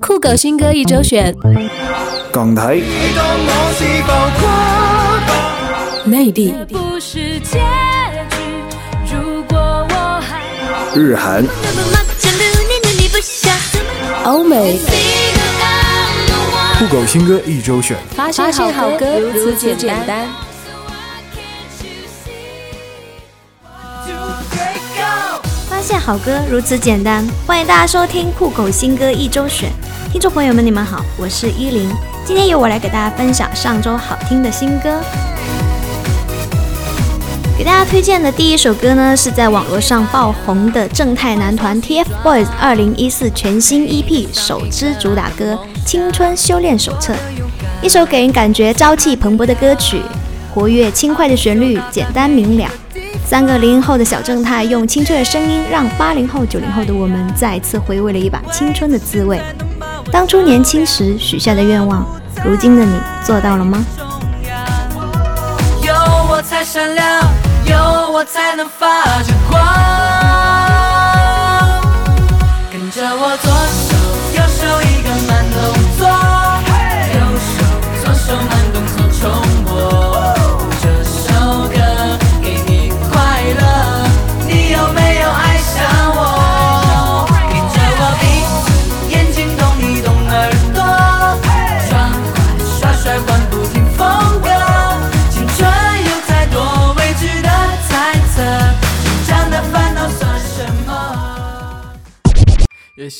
酷狗新歌一周选，港台、内地、日韩、欧美，酷狗新歌一周选，发现好歌如此简单。发现好歌如此简单，欢迎大家收听酷狗新歌一周选。听众朋友们，你们好，我是依林，今天由我来给大家分享上周好听的新歌。给大家推荐的第一首歌呢，是在网络上爆红的正太男团 TFBOYS 二零一四全新 EP 首支主打歌《青春修炼手册》，一首给人感觉朝气蓬勃的歌曲，活跃轻快的旋律，简单明了。三个零零后的小正太用清脆的声音，让八零后、九零后的我们再次回味了一把青春的滋味。当初年轻时许下的愿望，如今的你做到了吗？有我才闪亮，有我才能发着光。跟着我左手右手一个慢动作，右手左手慢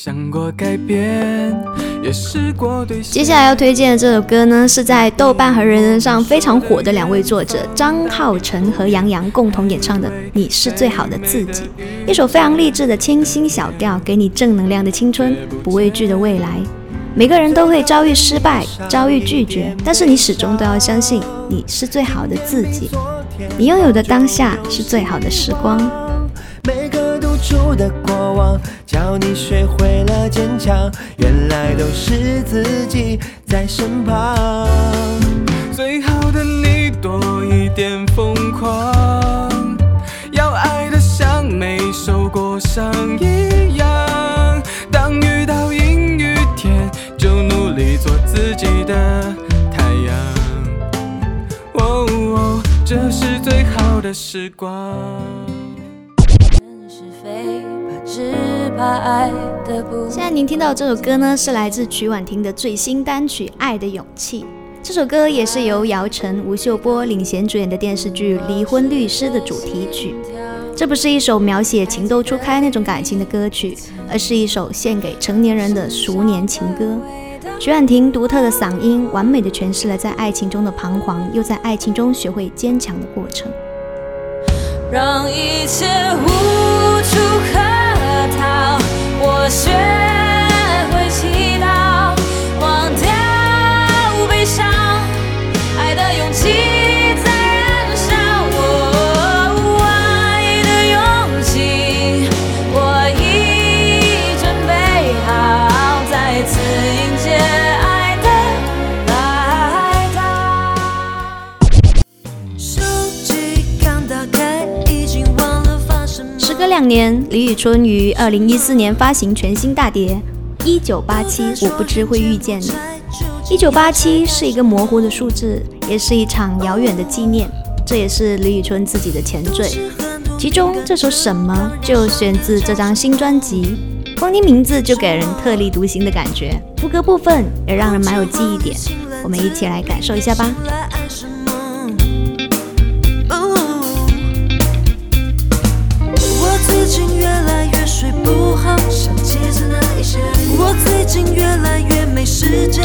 想过改变，也试过对接下来要推荐的这首歌呢，是在豆瓣和人人上非常火的两位作者张浩辰和杨洋共同演唱的《你是最好的自己》，一首非常励志的清新小调，给你正能量的青春，不畏惧的未来。每个人都会遭遇失败，遭遇拒绝，但是你始终都要相信你是最好的自己，你拥有的当下是最好的时光。出的过往，教你学会了坚强。原来都是自己在身旁。最好的你多一点疯狂，要爱的像没受过伤一样。当遇到阴雨天，就努力做自己的太阳。哦哦，这是最好的时光。是怕只怕爱的不现在您听到这首歌呢，是来自曲婉婷的最新单曲《爱的勇气》。这首歌也是由姚晨、吴秀波领衔主演的电视剧《离婚律师》的主题曲。这不是一首描写情窦初开那种感情的歌曲，而是一首献给成年人的熟年情歌。曲婉婷独特的嗓音，完美的诠释了在爱情中的彷徨，又在爱情中学会坚强的过程。让一切无处可逃。雪。年，李宇春于二零一四年发行全新大碟《一九八七》，我不知会遇见你。一九八七是一个模糊的数字，也是一场遥远的纪念，这也是李宇春自己的前缀。其中这首《什么》就选自这张新专辑，光听名字就给人特立独行的感觉，副歌部分也让人蛮有记忆点。我们一起来感受一下吧。我最近越来越没时间，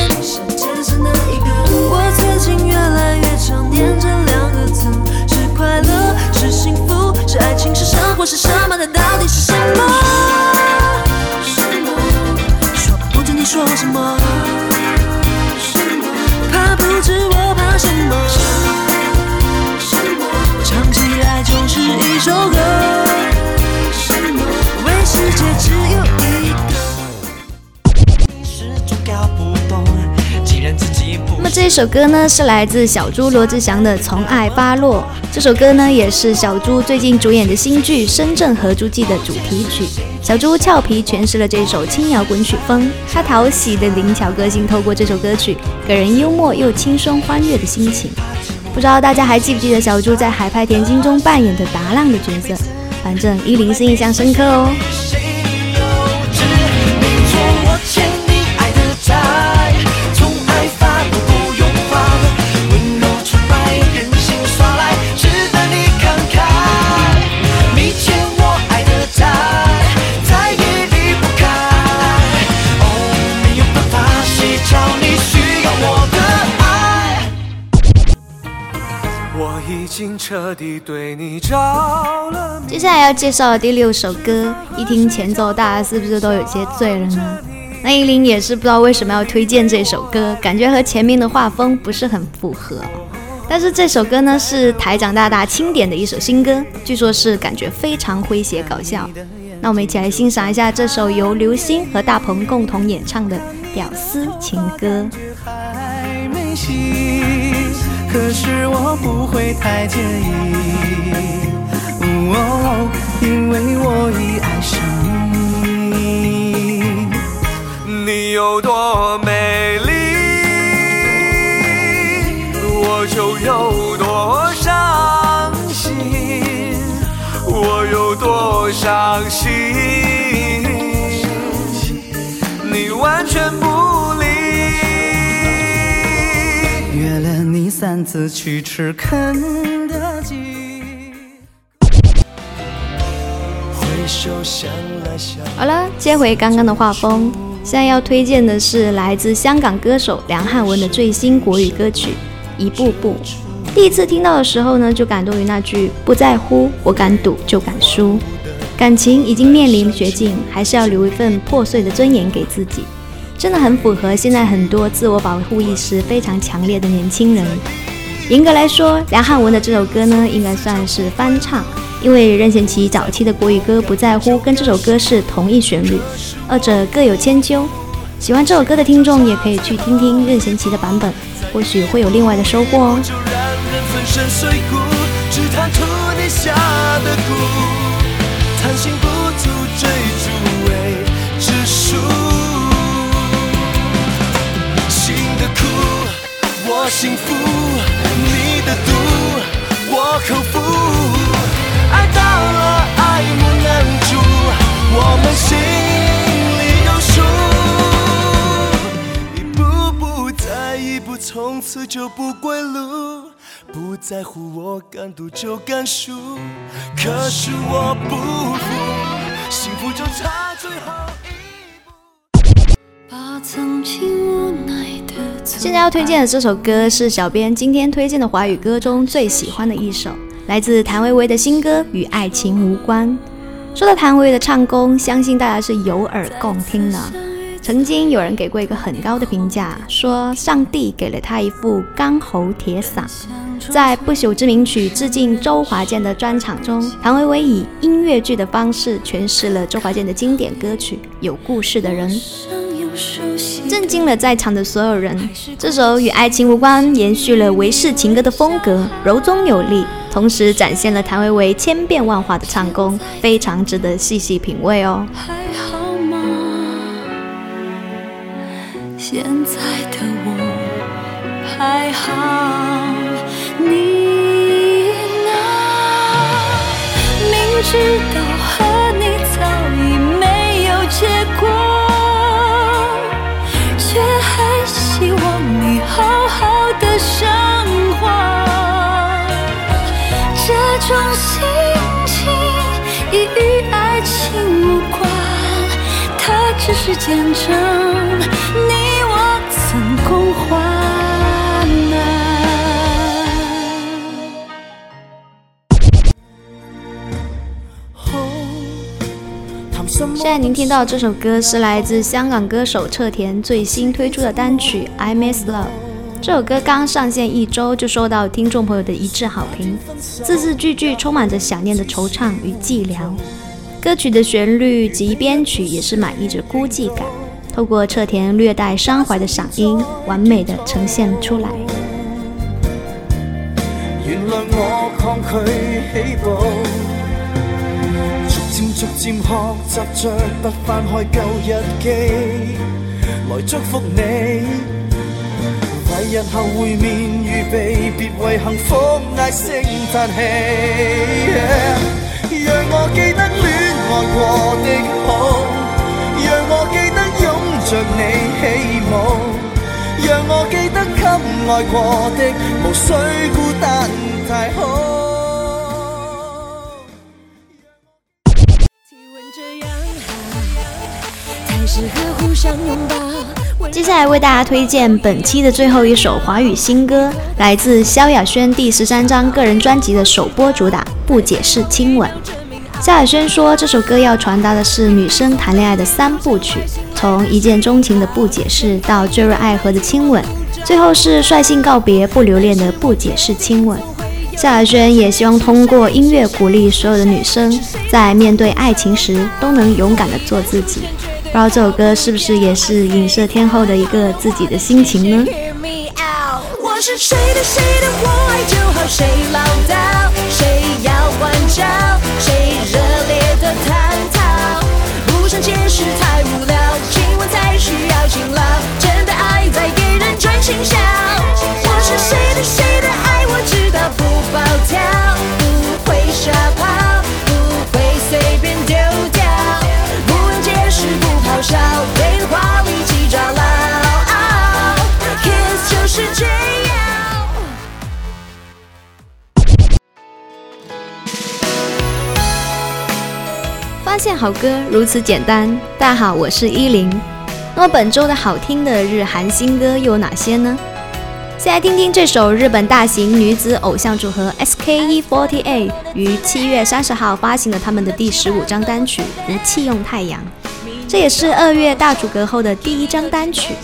首歌呢，是来自小猪罗志祥的《从爱发落》。这首歌呢，也是小猪最近主演的新剧《深圳合租记》的主题曲。小猪俏皮诠释了这首轻摇滚曲风，他讨喜的灵巧个性透过这首歌曲，给人幽默又轻松欢悦的心情。不知道大家还记不记得小猪在《海派甜心》中扮演的达浪的角色？反正依林是印象深刻哦。找你需要我的爱？我已经彻底对你着了。接下来要介绍的第六首歌，一听前奏，大家是不是都有些醉了呢？那依琳也是不知道为什么要推荐这首歌，感觉和前面的画风不是很符合。但是这首歌呢是台长大大钦点的一首新歌，据说是感觉非常诙谐搞笑。那我们一起来欣赏一下这首由刘星和大鹏共同演唱的《屌丝情歌》。还没醒，可是我不会太介意，三次去吃肯德基。好了，接回刚刚的画风，现在要推荐的是来自香港歌手梁汉文的最新国语歌曲《一步步》。第一次听到的时候呢，就感动于那句“不在乎，我敢赌就敢输”。感情已经面临绝境，还是要留一份破碎的尊严给自己，真的很符合现在很多自我保护意识非常强烈的年轻人。严格来说，梁汉文的这首歌呢，应该算是翻唱，因为任贤齐早期的国语歌《不在乎》跟这首歌是同一旋律，二者各有千秋。喜欢这首歌的听众也可以去听听任贤齐的版本，或许会有另外的收获哦。心不足追逐未知数。我幸福，你的毒，我口服。爱到了爱莫能助，我们心里有数。一步步再一步，从此就不归路。不在乎，我敢赌就敢输。可是我不服，幸福就差最后现在要推荐的这首歌是小编今天推荐的华语歌中最喜欢的一首，来自谭维维的新歌《与爱情无关》。说到谭维维的唱功，相信大家是有耳共听的。曾经有人给过一个很高的评价，说上帝给了他一副钢喉铁嗓。在《不朽之名曲》致敬周华健的专场中，谭维维以音乐剧的方式诠释了周华健的经典歌曲《有故事的人》。震惊了在场的所有人。这首与爱情无关，延续了维氏情歌的风格，柔中有力，同时展现了谭维维千变万化的唱功，非常值得细细品味哦。还好吗？现在的我还好，你呢？明知道只是见证你我曾共患难。现在您听到这首歌是来自香港歌手侧田最新推出的单曲《I Miss Love》。这首歌刚上线一周就收到听众朋友的一致好评，字字句句充满着想念的惆怅与寂寥。歌曲的旋律及编曲也是满溢着孤寂感，透过侧田略带伤怀的嗓音，完美的呈现出来。原谅我抗拒起步，逐渐逐渐学习着不翻开旧日記，來祝福你。為日后会面預備，別為幸福唉聲嘆氣。讓我记得過的好，讓我記得擁着你起舞。讓我記得給愛過的，無需孤單太好。接下来为大家推荐本期的最后一首华语新歌，来自萧亚轩第十三张个人专辑的首播主打《不解释亲吻》。萧亚轩说，这首歌要传达的是女生谈恋爱的三部曲，从一见钟情的不解释，到坠入爱河的亲吻，最后是率性告别不留恋的不解释亲吻。萧亚轩也希望通过音乐鼓励所有的女生，在面对爱情时都能勇敢的做自己。不知道这首歌是不是也是影射天后的一个自己的心情呢？我是谁的谁的，我爱就好，谁唠叨，谁要关照，谁热烈的探讨，不想解释太无聊，亲吻才需要勤劳，真的爱在给人专心笑。我是谁的谁的爱，我知道不暴跳，不会傻跑，不会随便丢掉，不用解释不咆哮，发现好歌如此简单。大家好，我是依林。那么本周的好听的日韩新歌又有哪些呢？先来听听这首日本大型女子偶像组合 SKE48 于七月三十号发行了他们的第十五张单曲《无气用太阳》，这也是二月大组合后的第一张单曲。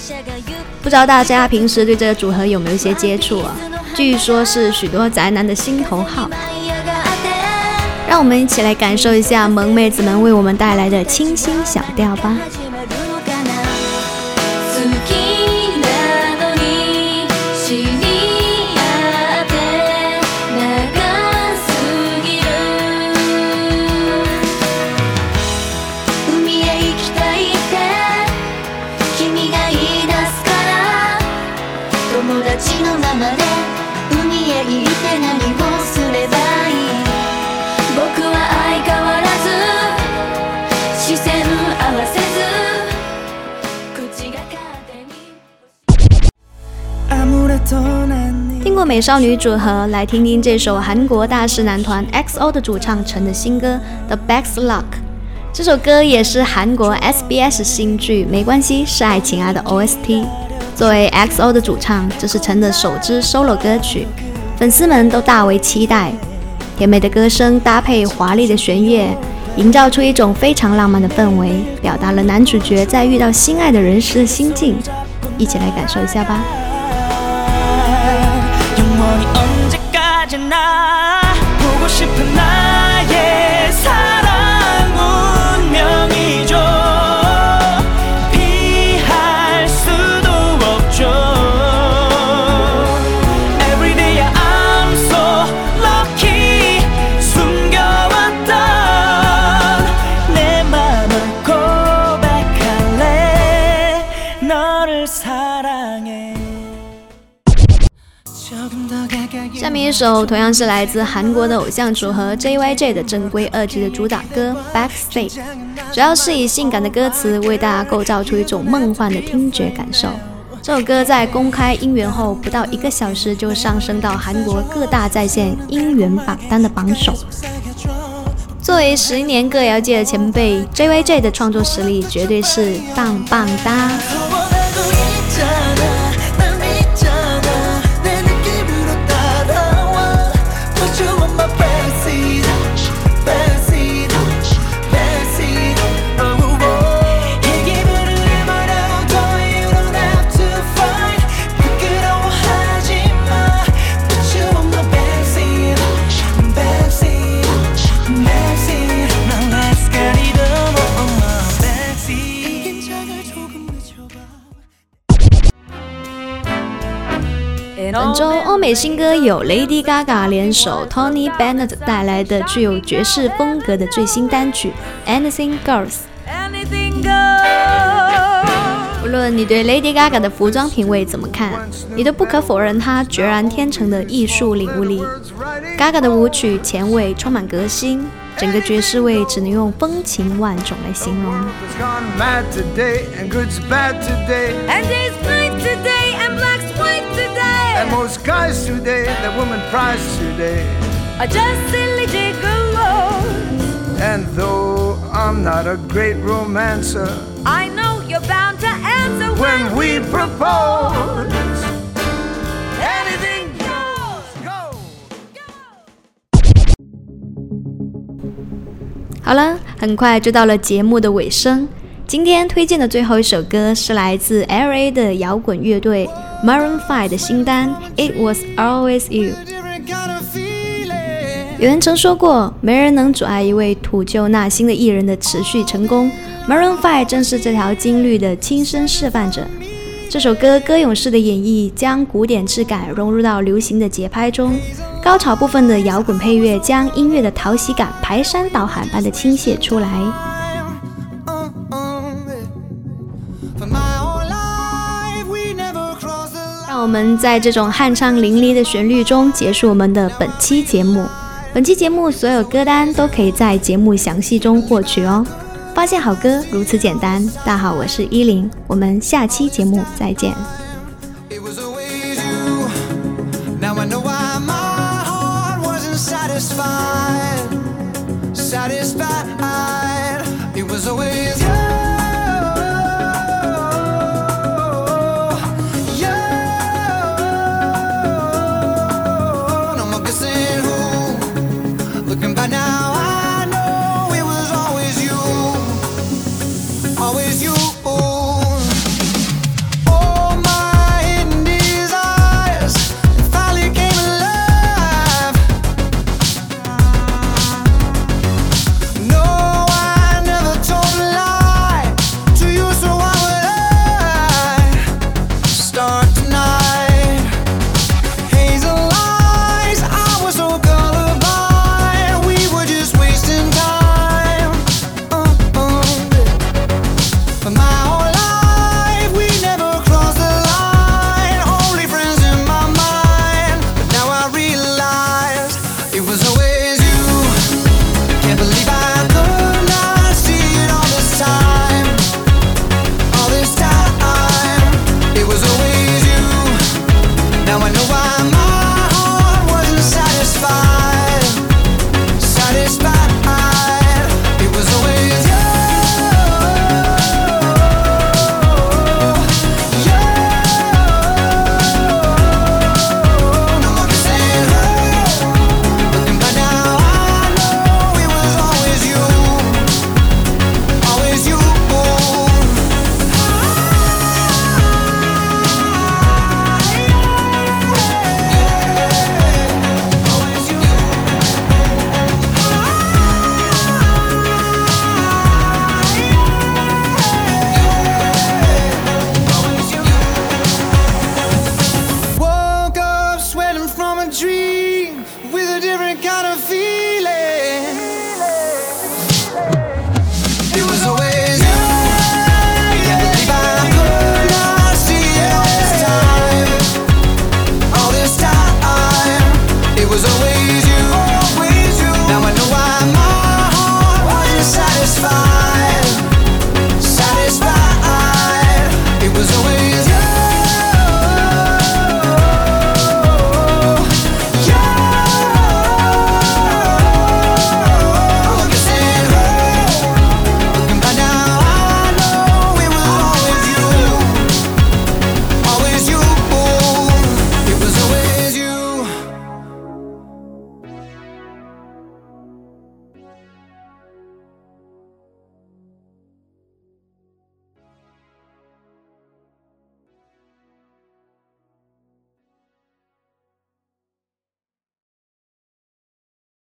不知道大家平时对这个组合有没有一些接触啊？据说是许多宅男的心头好。让我们一起来感受一下萌妹子们为我们带来的清新小调吧。美少女组合，来听听这首韩国大势男团 XO 的主唱陈的新歌《The Back's Luck》。这首歌也是韩国 SBS 新剧《没关系是爱情啊》的 OST。作为 XO 的主唱，这是陈的首支 solo 歌曲，粉丝们都大为期待。甜美的歌声搭配华丽的弦乐，营造出一种非常浪漫的氛围，表达了男主角在遇到心爱的人时的心境。一起来感受一下吧。imagine. 一首同样是来自韩国的偶像组合 JYJ 的正规二辑的主打歌《Backstage》，主要是以性感的歌词为大家构造出一种梦幻的听觉感受。这首歌在公开音源后不到一个小时就上升到韩国各大在线音源榜单的榜首。作为十年歌谣界的前辈，JYJ 的创作实力绝对是棒棒哒。本周欧美新歌有 Lady Gaga 联手 Tony Bennett 带来的具有爵士风格的最新单曲《Anything goes. 无论你对 Lady Gaga 的服装品味怎么看，你都不可否认她决然天成的艺术领悟力。Gaga 的舞曲前卫，充满革新，整个爵士味只能用风情万种来形容。And most guys today, that woman prize today. Are just silly gigolos. And though I'm not a great romancer, I know you're bound to answer when when we propose, anything goes. Go. 好了，很快就到了节目的尾声。今天推荐的最后一首歌是来自 L.A. 的摇滚乐队 Maroon 5的新单《It Was Always You》。有人曾说过，没人能阻碍一位土就纳新的艺人的持续成功。Maroon 5正是这条金律的亲身示范者。这首歌歌咏式的演绎，将古典质感融入到流行的节拍中，高潮部分的摇滚配乐将音乐的讨喜感排山倒海般的倾泻出来。我们在这种酣畅淋漓的旋律中结束我们的本期节目。本期节目所有歌单都可以在节目详细中获取哦。发现好歌如此简单。大家好，我是依林，我们下期节目再见。